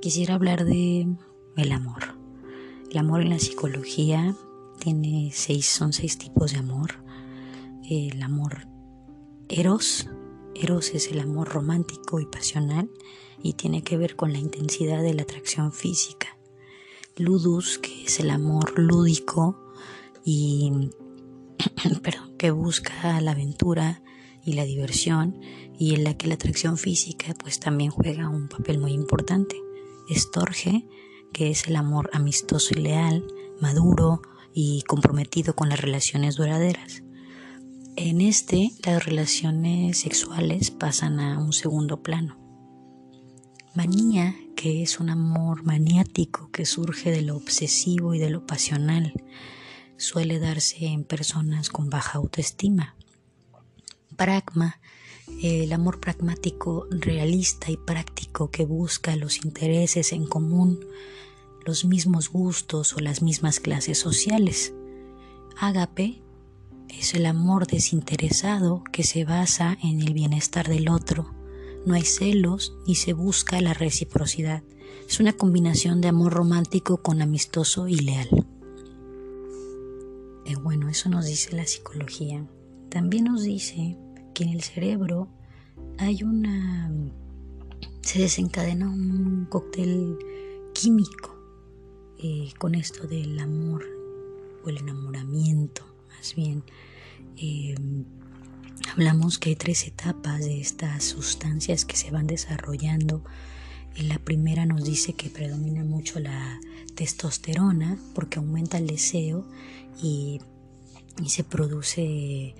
Quisiera hablar de el amor. El amor en la psicología tiene seis, son seis tipos de amor. El amor eros, eros es el amor romántico y pasional y tiene que ver con la intensidad de la atracción física. Ludus, que es el amor lúdico y perdón, que busca la aventura y la diversión y en la que la atracción física pues también juega un papel muy importante. Estorge, que es el amor amistoso y leal, maduro y comprometido con las relaciones duraderas. En este, las relaciones sexuales pasan a un segundo plano. Manía, que es un amor maniático que surge de lo obsesivo y de lo pasional, suele darse en personas con baja autoestima. Pragma, el amor pragmático, realista y práctico que busca los intereses en común, los mismos gustos o las mismas clases sociales. Ágape es el amor desinteresado que se basa en el bienestar del otro. No hay celos ni se busca la reciprocidad. Es una combinación de amor romántico con amistoso y leal. Eh, bueno, eso nos dice la psicología. También nos dice que en el cerebro hay una... se desencadena un cóctel químico eh, con esto del amor o el enamoramiento, más bien. Eh, hablamos que hay tres etapas de estas sustancias que se van desarrollando. En la primera nos dice que predomina mucho la testosterona porque aumenta el deseo y, y se produce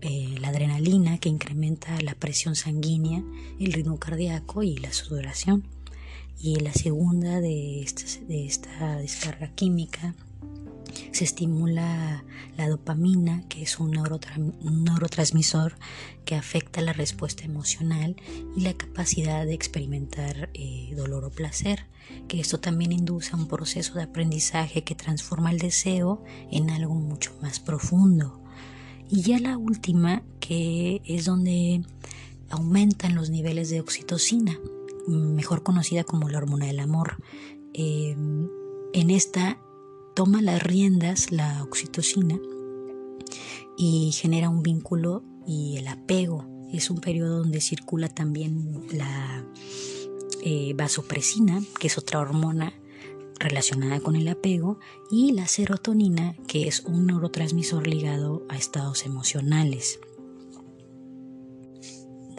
eh, la adrenalina que incrementa la presión sanguínea, el ritmo cardíaco y la sudoración. Y la segunda de esta, descarga química se estimula la dopamina, que es un, neurotransmisor que afecta la respuesta emocional y la capacidad de experimentar eh, dolor o placer, que esto también induce a un proceso de aprendizaje que transforma el deseo en algo mucho más profundo. Y ya la última, que es donde aumentan los niveles de oxitocina, mejor conocida como la hormona del amor. Em, en esta toma las riendas la oxitocina y genera un vínculo y el apego. Es un periodo donde circula también la eh, vasopresina, que es otra hormona relacionada con el apego, y la serotonina, que es un neurotransmisor ligado a estados emocionales.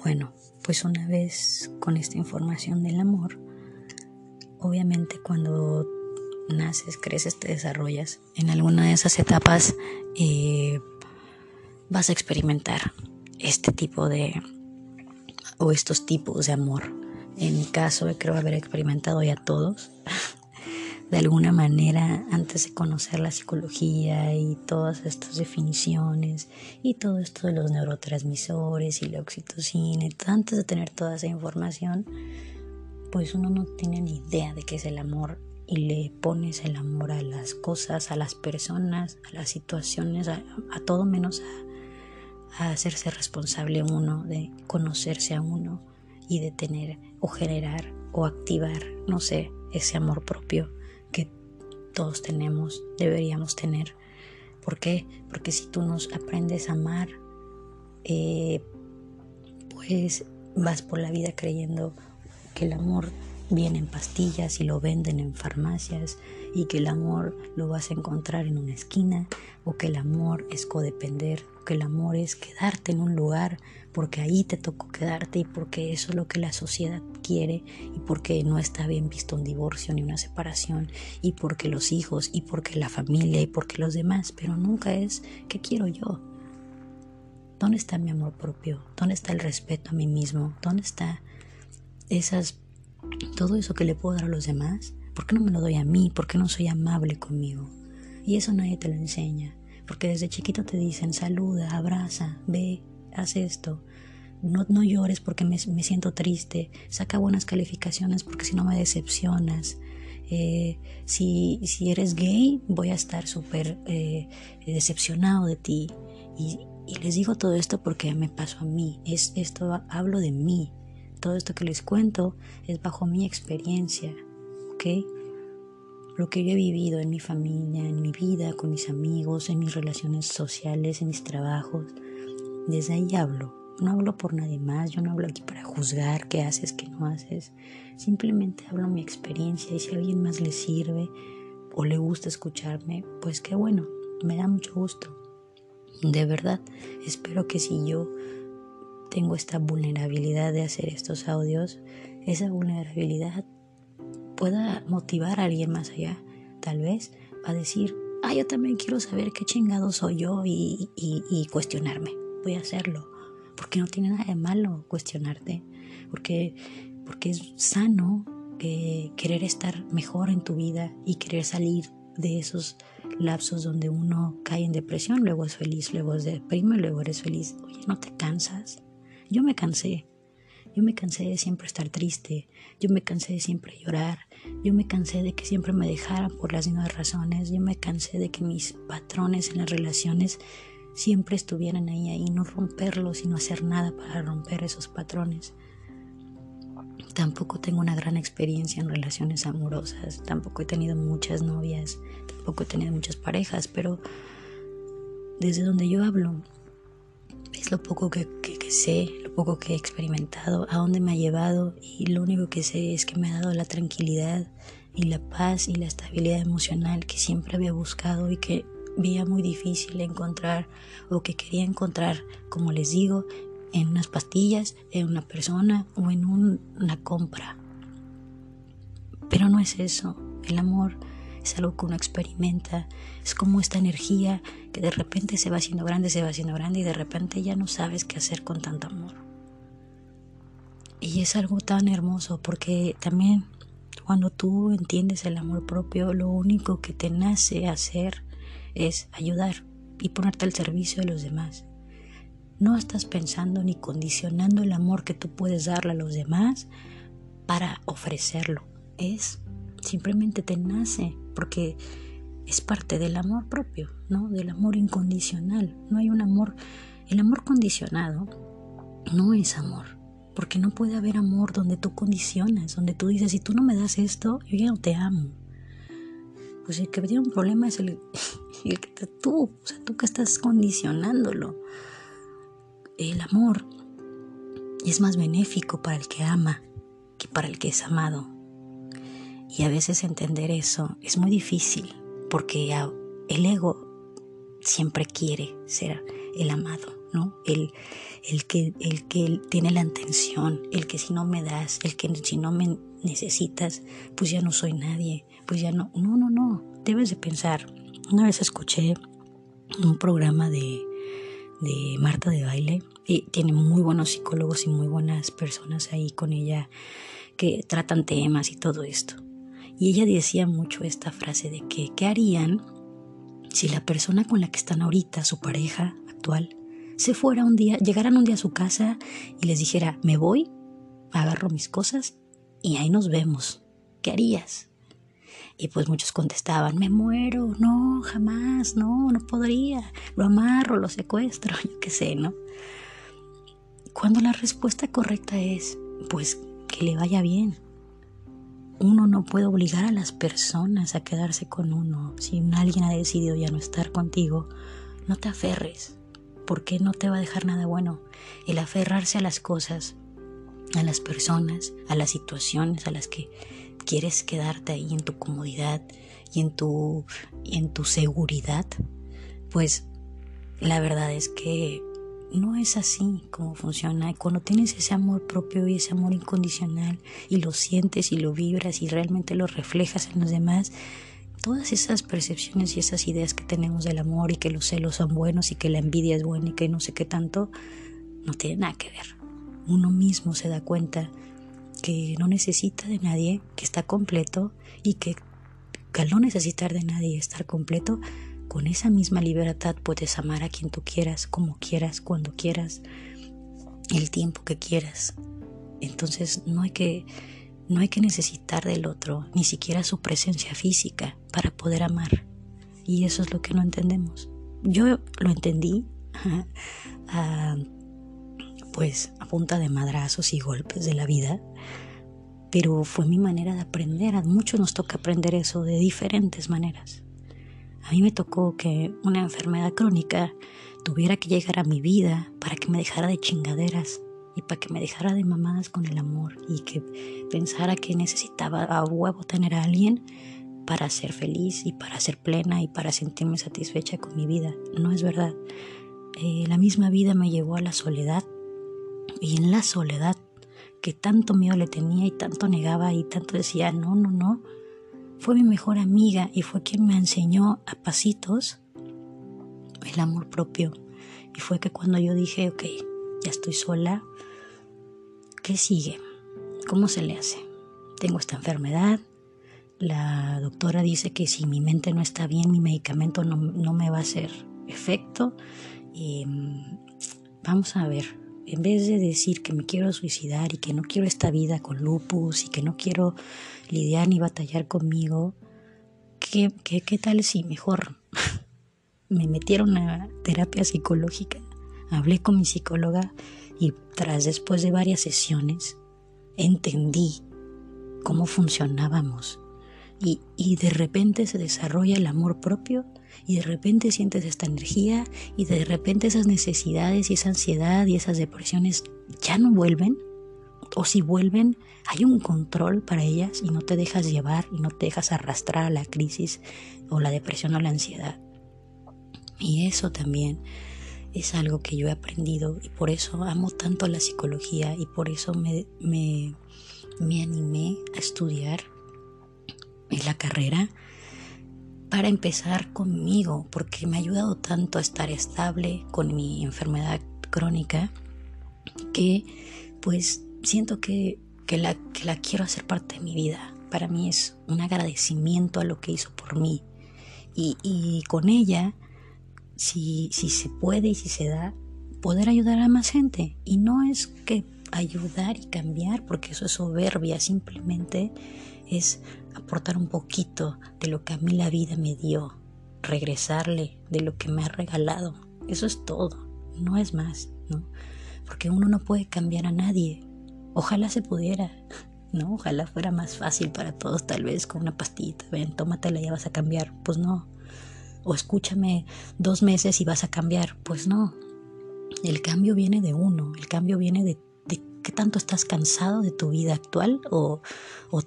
Bueno, pues una vez con esta información del amor, obviamente cuando naces, creces, te desarrollas, en alguna de esas etapas eh, vas a experimentar este tipo de o estos tipos de amor. En mi caso, creo haber experimentado ya todos de alguna manera antes de conocer la psicología y todas estas definiciones y todo esto de los neurotransmisores y la oxitocina, antes de tener toda esa información, pues uno no tiene ni idea de qué es el amor y le pones el amor a las cosas, a las personas, a las situaciones, a, todo menos a, a hacerse responsable uno, de conocerse a uno y de tener o generar o activar, no sé, ese amor propio todos tenemos, deberíamos tener. ¿Por qué? Porque si tú nos aprendes a amar, eh, pues vas por la vida creyendo que el amor viene en pastillas y lo venden en farmacias y que el amor lo vas a encontrar en una esquina o que el amor es codepender que el amor es quedarte en un lugar porque ahí te tocó quedarte y porque eso es lo que la sociedad quiere y porque no está bien visto un divorcio ni una separación y porque los hijos y porque la familia y porque los demás, pero nunca es qué quiero yo. ¿Dónde está mi amor propio? ¿Dónde está el respeto a mí mismo? ¿Dónde está esas todo eso que le puedo dar a los demás? ¿Por qué no me lo doy a mí? ¿Por qué no soy amable conmigo? Y eso nadie te lo enseña, porque desde chiquito te dicen saluda, abraza, ve, haz esto. No, no llores porque me, siento triste, saca buenas calificaciones porque si no me decepcionas. Eh, si, si, eres gay, voy a estar súper eh, decepcionado de ti. Y, y, les digo todo esto porque me pasó a mí. Es, esto hablo de mí todo esto que les cuento es bajo mi experiencia, ¿ok? Lo que yo he vivido en mi familia, en mi vida, con mis amigos, en mis relaciones sociales, en mis trabajos. Desde ahí hablo. No hablo por nadie más, yo no hablo aquí para juzgar qué haces, qué no haces. Simplemente hablo mi experiencia y si a alguien más le sirve o le gusta escucharme, pues qué bueno, me da mucho gusto. De verdad, espero que si yo tengo esta vulnerabilidad de hacer estos audios, esa vulnerabilidad pueda motivar a alguien más allá, tal vez, a decir, ah, yo también quiero saber qué chingado soy yo y, y, cuestionarme. Voy a hacerlo. Porque no tiene nada de malo cuestionarte. Porque, porque es sano que querer estar mejor en tu vida y querer salir de esos lapsos donde uno cae en depresión, luego es feliz, luego es deprime, luego eres feliz. Oye, ¿no te cansas? Yo me cansé. Yo me cansé de siempre estar triste, yo me cansé de siempre llorar, yo me cansé de que siempre me dejaran por las mismas razones, yo me cansé de que mis patrones en las relaciones siempre estuvieran ahí, ahí, no romperlos y no hacer nada para romper esos patrones. Tampoco tengo una gran experiencia en relaciones amorosas, tampoco he tenido muchas novias, tampoco he tenido muchas parejas, pero desde donde yo hablo, es lo poco que, sé, lo poco que he experimentado, a dónde me ha llevado y lo único que sé es que me ha dado la tranquilidad y la paz y la estabilidad emocional que siempre había buscado y que veía muy difícil encontrar o que quería encontrar, como les digo, en unas pastillas, en una persona o en una compra. Pero no es eso. El amor es algo que uno experimenta. Es como esta energía que de repente se va haciendo grande, se va haciendo grande y de repente ya no sabes qué hacer con tanto amor. Y es algo tan hermoso porque también cuando tú entiendes el amor propio, lo único que te nace hacer es ayudar y ponerte al servicio de los demás. No estás pensando ni condicionando el amor que tú puedes darle a los demás para ofrecerlo. Es simplemente te nace porque es parte del amor propio, ¿no? Del amor incondicional. No hay un amor, el amor condicionado no es amor, porque no puede haber amor donde tú condicionas, donde tú dices, si tú no me das esto, yo ya no te amo. Pues el que tiene un problema es el, el que tú, o sea, tú que estás condicionándolo el amor es más benéfico para el que ama que para el que es amado. Y a veces entender eso es muy difícil porque el ego siempre quiere ser el amado, ¿no? El, el, que, el que tiene la intención, el que si no me das, el que si no me necesitas, pues ya no soy nadie, pues ya no. No, no, no. Debes de pensar. Una vez escuché un programa de, de Marta de Baile y tiene muy buenos psicólogos y muy buenas personas ahí con ella que tratan temas y todo esto. Y ella decía mucho esta frase de que, ¿qué harían si la persona con la que están ahorita, su pareja actual, se fuera un día, llegaran un día a su casa y les dijera, me voy, agarro mis cosas y ahí nos vemos? ¿Qué harías? Y pues muchos contestaban, me muero, no, jamás, no, no podría, lo amarro, lo secuestro, yo qué sé, ¿no? Cuando la respuesta correcta es, pues que le vaya bien. Uno no puede obligar a las personas a quedarse con uno. Si alguien ha decidido ya no estar contigo, no te aferres, porque no te va a dejar nada bueno. El aferrarse a las cosas, a las personas, a las situaciones a las que quieres quedarte ahí en tu comodidad y en tu, y en tu seguridad, pues la verdad es que no es así como funciona. Cuando tienes ese amor propio y ese amor incondicional y lo sientes y lo vibras y realmente lo reflejas en los demás, todas esas percepciones y esas ideas que tenemos del amor y que los celos son buenos y que la envidia es buena y que no sé qué tanto, no tiene nada que ver. Uno mismo se da cuenta que no necesita de nadie, que está completo y que, al no necesitar de nadie estar completo, con esa misma libertad puedes amar a quien tú quieras, como quieras, cuando quieras, el tiempo que quieras. Entonces no hay que no hay que necesitar del otro, ni siquiera su presencia física para poder amar. Y eso es lo que no entendemos. Yo lo entendí pues a punta de madrazos y golpes de la vida, pero fue mi manera de aprender. A muchos nos toca aprender eso de diferentes maneras. A mí me tocó que una enfermedad crónica tuviera que llegar a mi vida para que me dejara de chingaderas y para que me dejara de mamadas con el amor y que pensara que necesitaba a huevo tener a alguien para ser feliz y para ser plena y para sentirme satisfecha con mi vida. No es verdad. Eh, la misma vida me llevó a la soledad y en la soledad que tanto miedo le tenía y tanto negaba y tanto decía, no, no, no, fue mi mejor amiga y fue quien me enseñó a pasitos el amor propio. Y fue que cuando yo dije, ok, ya estoy sola, ¿qué sigue? ¿Cómo se le hace? Tengo esta enfermedad, la doctora dice que si mi mente no está bien, mi medicamento no, me va a hacer efecto. Y mm, vamos a ver, en vez de decir que me quiero suicidar y que no quiero esta vida con lupus y que no quiero lidiar ni batallar conmigo, ¿qué, qué, qué tal si mejor me metieron a terapia psicológica? Hablé con mi psicóloga y tras después de varias sesiones entendí cómo funcionábamos y, de repente se desarrolla el amor propio y de repente sientes esta energía y de repente esas necesidades y esa ansiedad y esas depresiones ya no vuelven o si vuelven hay un control para ellas y no te dejas llevar y no te dejas arrastrar a la crisis o la depresión o la ansiedad. Y eso también es algo que yo he aprendido y por eso amo tanto la psicología y por eso me, me, me animé a estudiar en la carrera para empezar conmigo, porque me ha ayudado tanto a estar estable con mi enfermedad crónica que pues siento que, la, que la quiero hacer parte de mi vida. Para mí es un agradecimiento a lo que hizo por mí. Y, con ella, si, si se puede y si se da, poder ayudar a más gente. Y no es que ayudar y cambiar, porque eso es soberbia, simplemente es aportar un poquito de lo que a mí la vida me dio, regresarle de lo que me ha regalado. Eso es todo, no es más, ¿no? Porque uno no puede cambiar a nadie. Ojalá se pudiera, ¿no? Ojalá fuera más fácil para todos, tal vez con una pastillita, ven, tómatela y ya vas a cambiar. Pues no. O escúchame dos meses y vas a cambiar. Pues no. El cambio viene de uno, el cambio viene de ¿Qué tanto estás cansado de tu vida actual o,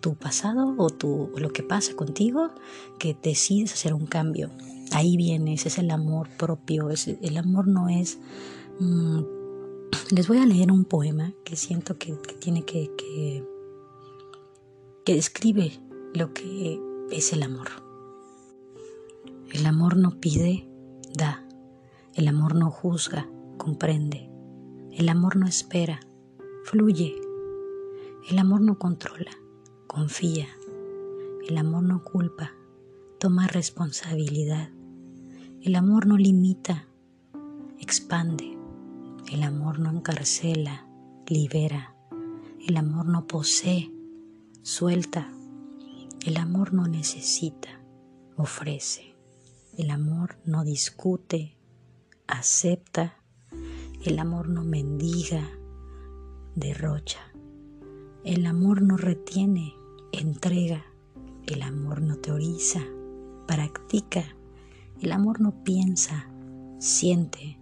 tu pasado o, lo que pasa contigo que decides hacer un cambio? Ahí viene, es el amor propio. el amor no es... Mm, les voy a leer un poema que siento que, tiene que, que, que describe lo que es el amor. El amor no pide, da. El amor no juzga, comprende. El amor no espera, Fluye. El amor no controla, confía. El amor no culpa, toma responsabilidad. El amor no limita, expande. El amor no encarcela, libera. El amor no posee, suelta. El amor no necesita, ofrece. El amor no discute, acepta. El amor no mendiga, derrocha. El amor no retiene, entrega. El amor no teoriza, practica. El amor no piensa, siente.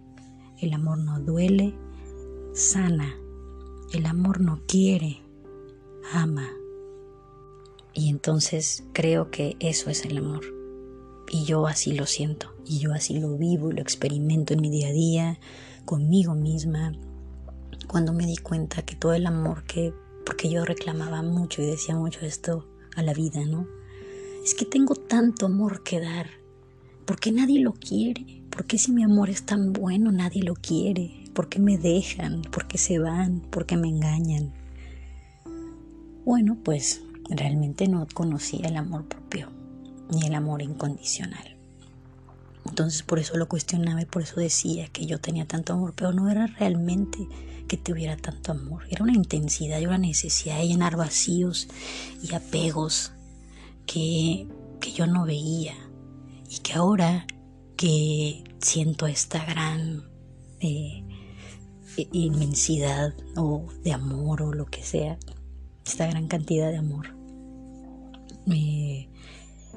El amor no duele, sana. El amor no quiere, ama. Y entonces creo que eso es el amor. Y yo así lo siento, y yo así lo vivo y lo experimento en mi día a día, conmigo misma, cuando me di cuenta que todo el amor que, porque yo reclamaba mucho y decía mucho esto a la vida, ¿no? Es que tengo tanto amor que dar, porque nadie lo quiere, porque si mi amor es tan bueno nadie lo quiere, porque me dejan, porque se van, porque me engañan. Bueno, pues realmente no conocía el amor propio, ni el amor incondicional. Entonces por eso lo cuestionaba y por eso decía que yo tenía tanto amor, pero no era realmente que tuviera tanto amor. Era una intensidad y una necesidad de llenar vacíos y apegos que, que yo no veía y que ahora que siento esta gran eh, inmensidad o de amor o lo que sea, esta gran cantidad de amor.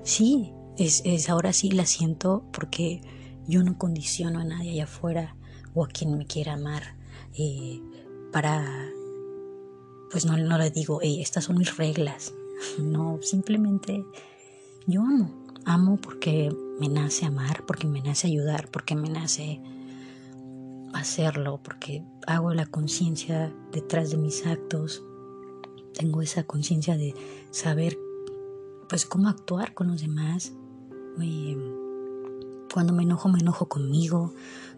sí, es, es, ahora sí la siento porque yo no condiciono a nadie allá afuera o a quien me quiera amar eh, para, pues no, no le digo, hey, estas son mis reglas. No, simplemente yo amo. Amo porque me nace amar, porque me nace ayudar, porque me nace hacerlo, porque hago la conciencia detrás de mis actos. Tengo esa conciencia de saber pues cómo actuar con los demás. cuando me enojo, me enojo conmigo.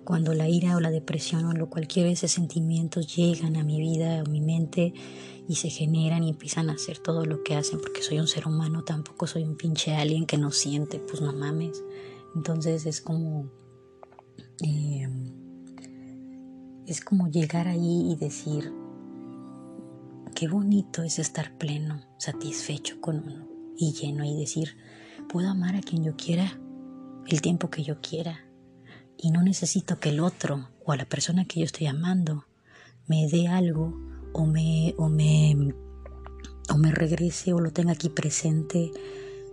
Cuando la ira o la depresión o lo cualquier de esos sentimientos llegan a mi vida o mi mente y se generan y empiezan a hacer todo lo que hacen, porque soy un ser humano, tampoco soy un pinche alien que no siente, pues no mames. Entonces es como... Eh, es como llegar ahí y decir, qué bonito es estar pleno, satisfecho con uno y lleno y decir, puedo amar a quien yo quiera, el tiempo que yo quiera, y no necesito que el otro o la persona que yo estoy amando me dé algo o me, o me, o me regrese o lo tenga aquí presente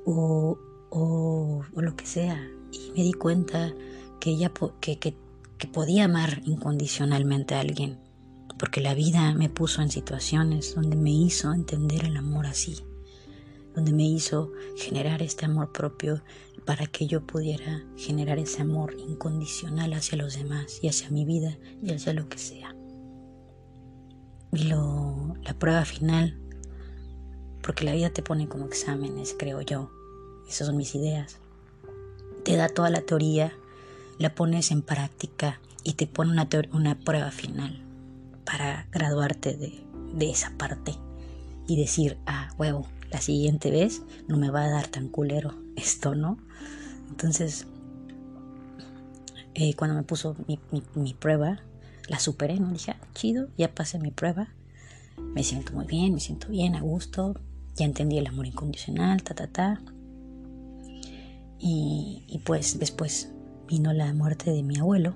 o, o, lo que sea. Y me di cuenta que ella que, que, que podía amar incondicionalmente a alguien, porque la vida me puso en situaciones donde me hizo entender el amor así, donde me hizo generar este amor propio para que yo pudiera generar ese amor incondicional hacia los demás y hacia mi vida y hacia lo que sea. Y lo, la prueba final, porque la vida te pone como exámenes, creo yo, esas son mis ideas, te da toda la teoría, la pones en práctica y te pone una, una prueba final para graduarte de, de esa parte y decir, ah, huevo, la siguiente vez no me va a dar tan culero esto, ¿no? Entonces, eh, cuando me puso mi, prueba, la superé, ¿no? Dije, ah, chido, ya pasé mi prueba, me siento muy bien, me siento bien, a gusto, ya entendí el amor incondicional, ta, ta, ta. Y, y pues después vino la muerte de mi abuelo.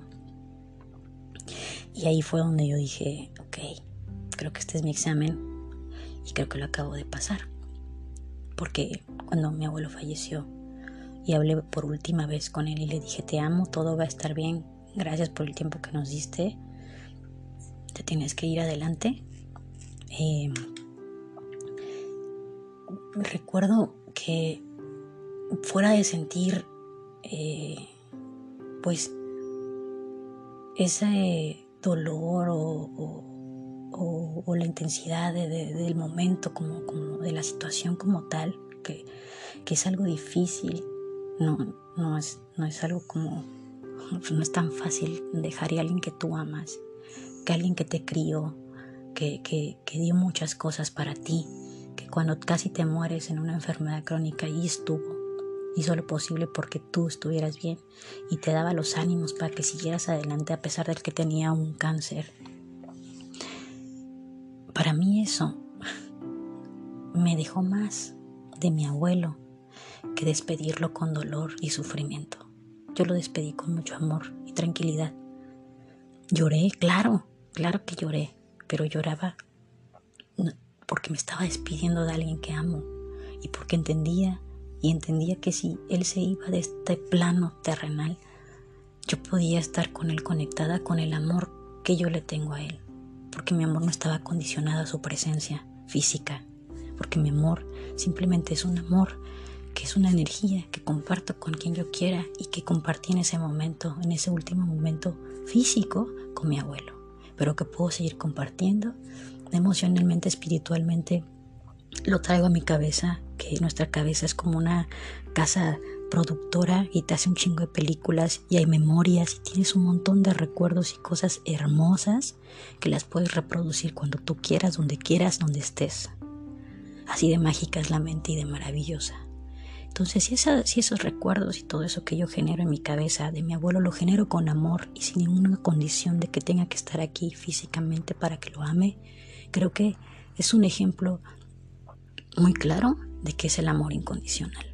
Y ahí fue donde yo dije, ok, creo que este es mi examen y creo que lo acabo de pasar porque cuando mi abuelo falleció y hablé por última vez con él y le dije, te amo, todo va a estar bien, gracias por el tiempo que nos diste, te tienes que ir adelante. Eh, recuerdo que fuera de sentir eh, pues ese dolor o o, la intensidad del momento, como, de la situación como tal, que, es algo difícil, no, es, algo como, no es tan fácil dejar a alguien que tú amas, que alguien que te crió, que, que, que dio muchas cosas para ti, que cuando casi te mueres en una enfermedad crónica y estuvo, hizo lo posible porque tú estuvieras bien y te daba los ánimos para que siguieras adelante a pesar de que tenía un cáncer eso me dejó más de mi abuelo que despedirlo con dolor y sufrimiento. Yo lo despedí con mucho amor y tranquilidad. Lloré, claro, claro que lloré, pero lloraba porque me estaba despidiendo de alguien que amo y porque entendía y entendía que si él se iba de este plano terrenal, yo podía estar con él conectada con el amor que yo le tengo a él porque mi amor no estaba condicionado a su presencia física, porque mi amor simplemente es un amor que es una energía que comparto con quien yo quiera y que compartí en ese momento, en ese último momento físico con mi abuelo, pero que puedo seguir compartiendo emocionalmente, espiritualmente. Lo traigo a mi cabeza, que nuestra cabeza es como una casa productora y te hace un chingo de películas y hay memorias y tienes un montón de recuerdos y cosas hermosas que las puedes reproducir cuando tú quieras, donde quieras, donde estés. Así de mágica es la mente y de maravillosa. Entonces, si, si esos recuerdos y todo eso que yo genero en mi cabeza de mi abuelo lo genero con amor y sin ninguna condición de que tenga que estar aquí físicamente para que lo ame, creo que es un ejemplo muy claro de que es el amor incondicional.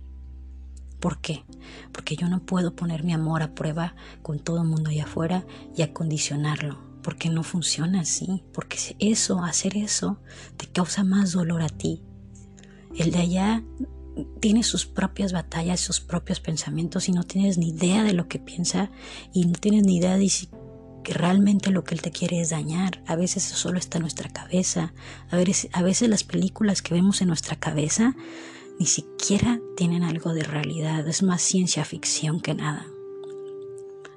¿Por qué? Porque yo no puedo poner mi amor a prueba con todo el mundo allá afuera y acondicionarlo. porque no funciona así, porque eso, hacer eso, te causa más dolor a ti. El de allá tiene sus propias batallas, sus propios pensamientos y no tienes ni idea de lo que piensa y no tienes ni idea de si realmente lo que él te quiere es dañar. A veces eso solo está en nuestra cabeza. A veces, a veces las películas que vemos en nuestra cabeza ni siquiera tienen algo de realidad. Es más ciencia ficción que nada.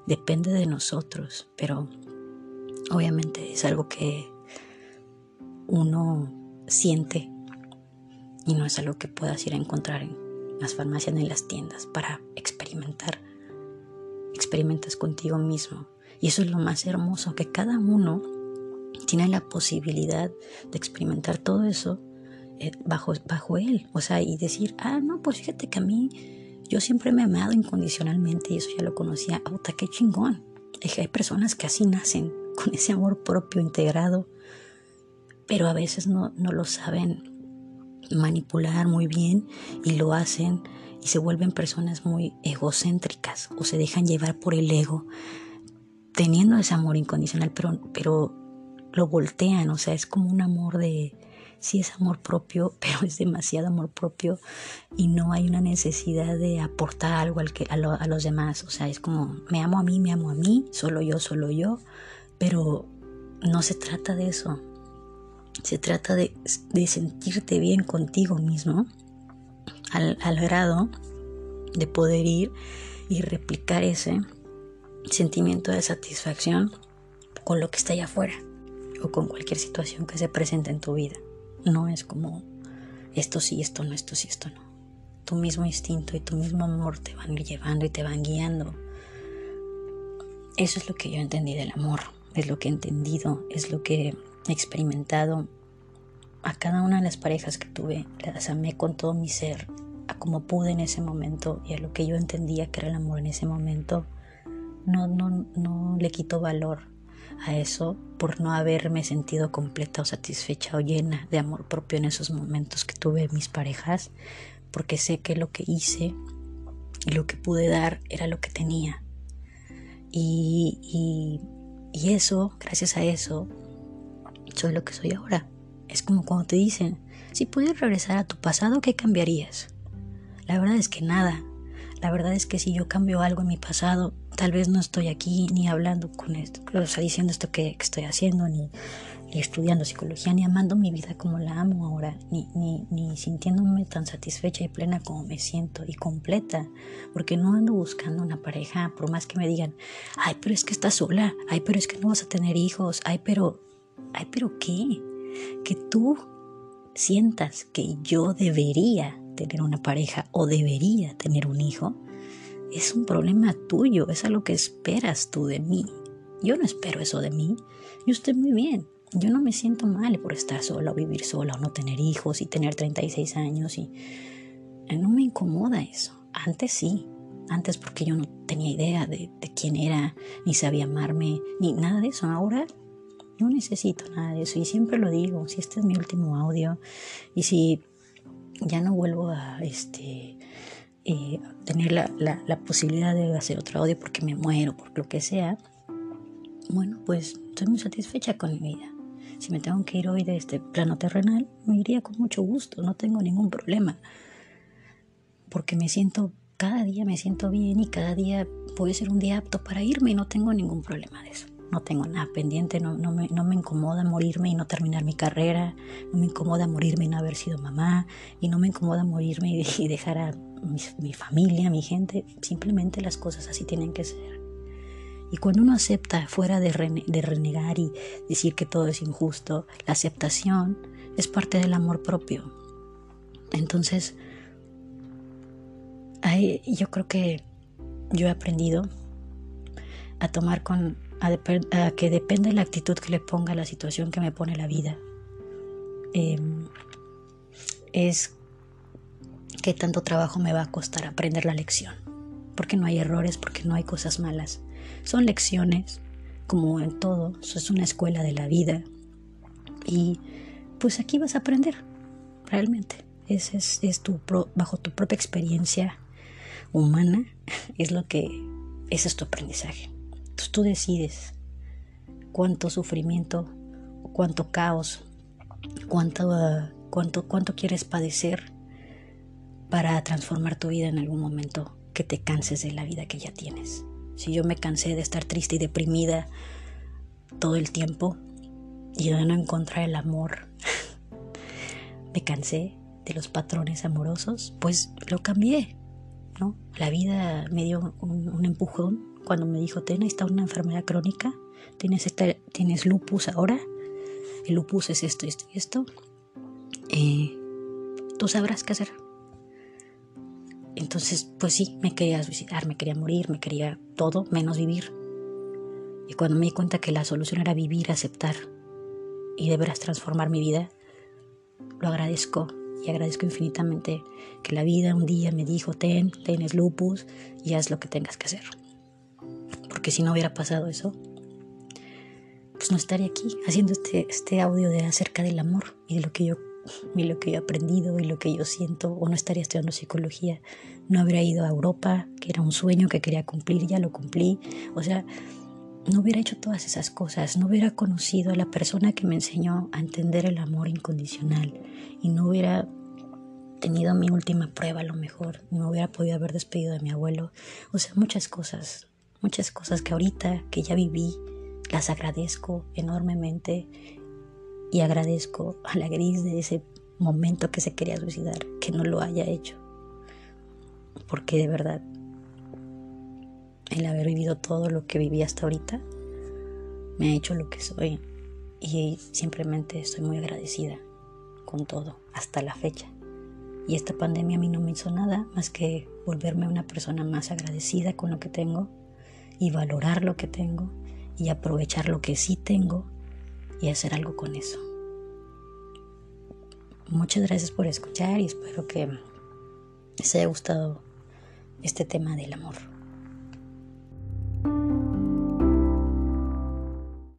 Depende de nosotros, pero obviamente es algo que uno siente y no es algo que puedas ir a encontrar en las farmacias ni en las tiendas para experimentar. Experimentas contigo mismo. Y eso es lo más hermoso, que cada uno tiene la posibilidad de experimentar todo eso bajo, bajo él. O sea, y decir, ah, no, pues fíjate que a mí yo siempre me he amado incondicionalmente y eso ya lo conocía. ¡Auta, qué chingón! Es hay personas que así nacen, con ese amor propio integrado, pero a veces no, no lo saben manipular muy bien y lo hacen y se vuelven personas muy egocéntricas o se dejan llevar por el ego teniendo ese amor incondicional pero, pero lo voltean, o sea, es como un amor de, sí es amor propio, pero es demasiado amor propio y no hay una necesidad de aportar algo al que, a, a los demás, o sea, es como me amo a mí, me amo a mí, solo yo, solo yo, pero no se trata de eso, se trata de, sentirte bien contigo mismo al, grado de poder ir y replicar ese sentimiento de satisfacción con lo que está allá afuera o con cualquier situación que se presente en tu vida. No es como esto sí, esto no, esto sí, esto no. Tu mismo instinto y tu mismo amor te van llevando y te van guiando. Eso es lo que yo entendí del amor, es lo que he entendido, es lo que experimentado a cada una de las parejas que tuve, las amé con todo mi ser, a como pude en ese momento y a lo que yo entendía que era el amor en ese momento. No, no, no le quito valor a eso por no haberme sentido completa o satisfecha o llena de amor propio en esos momentos que tuve mis parejas, porque sé que lo que hice y lo que pude dar era lo que tenía. Y, y, eso, gracias a eso, soy lo que soy ahora. Es como cuando te dicen, si pudieras regresar a tu pasado, ¿qué cambiarías? La verdad es que nada. La verdad es que si yo cambio algo en mi pasado, tal vez no estoy aquí ni hablando con esto, o sea, diciendo esto que, estoy haciendo, ni, estudiando psicología, ni amando mi vida como la amo ahora, ni, ni, ni sintiéndome tan satisfecha y plena como me siento y completa, porque no ando buscando una pareja, por más que me digan, ay, pero es que estás sola, ay, pero es que no vas a tener hijos, ay, pero Ay, pero ¿qué? Que tú sientas que yo debería tener una pareja o debería tener un hijo, es un problema tuyo, es algo que esperas tú de mí. Yo no espero eso de mí. Yo estoy muy bien. Yo no me siento mal por estar sola o vivir sola o no tener hijos y tener 36 años y eh, no me incomoda eso. Antes sí, antes porque yo no tenía idea de, de quién era, ni sabía amarme, ni nada de eso. Ahora no necesito nada de eso y siempre lo digo, si este es mi último audio y si ya no vuelvo a este eh, tener la, la, posibilidad de hacer otro audio porque me muero, por lo que sea, bueno, pues estoy muy satisfecha con mi vida. Si me tengo que ir hoy de este plano terrenal, me iría con mucho gusto, no tengo ningún problema. Porque me siento, cada día me siento bien y cada día puede ser un día apto para irme y no tengo ningún problema de eso no tengo nada pendiente, no, no, me, no, me, incomoda morirme y no terminar mi carrera, no me incomoda morirme y no haber sido mamá, y no me incomoda morirme y, dejar a mi, familia, mi gente, simplemente las cosas así tienen que ser. Y cuando uno acepta fuera de, renegar y decir que todo es injusto, la aceptación es parte del amor propio. Entonces, yo creo que yo he aprendido a tomar con a, que depende de la actitud que le ponga la situación que me pone la vida. Em, es qué tanto trabajo me va a costar aprender la lección. Porque no hay errores, porque no hay cosas malas. Son lecciones, como en todo, es una escuela de la vida. Y pues aquí vas a aprender, realmente. Es, es, es tu bajo tu propia experiencia humana, es lo que, ese es tu aprendizaje. Entonces tú decides cuánto sufrimiento, cuánto caos, cuánto, cuánto, cuánto quieres padecer para transformar tu vida en algún momento que te canses de la vida que ya tienes. Si yo me cansé de estar triste y deprimida todo el tiempo y de no encontrar el amor, me cansé de los patrones amorosos, pues lo cambié, ¿no? La vida me dio un, empujón cuando me dijo, ten, está una enfermedad crónica, tienes, tienes lupus ahora, el lupus es esto, esto y esto, eh, tú sabrás qué hacer. Entonces, pues sí, me quería suicidar, me quería morir, me quería todo menos vivir. Y cuando me di cuenta que la solución era vivir, aceptar y de veras transformar mi vida, lo agradezco y agradezco infinitamente que la vida un día me dijo, ten, tienes lupus y haz lo que tengas que hacer. Porque si no hubiera pasado eso, pues no estaría aquí haciendo este, este audio de acerca del amor y de lo que yo y lo que he aprendido y lo que yo siento, o no estaría estudiando psicología, no habría ido a Europa, que era un sueño que quería cumplir, ya lo cumplí, o sea, no hubiera hecho todas esas cosas, no hubiera conocido a la persona que me enseñó a entender el amor incondicional y no hubiera tenido mi última prueba a lo mejor, no hubiera podido haber despedido de mi abuelo, o sea, muchas cosas, muchas cosas que ahorita que ya viví, las agradezco enormemente y agradezco a la gris de ese momento que se quería suicidar que no lo haya hecho. Porque de verdad, el haber vivido todo lo que viví hasta ahorita me ha hecho lo que soy y simplemente estoy muy agradecida con todo hasta la fecha. Y esta pandemia a mí no me hizo nada más que volverme una persona más agradecida con lo que tengo y valorar lo que tengo y aprovechar lo que sí tengo y hacer algo con eso. Muchas gracias por escuchar y espero que les haya gustado este tema del amor.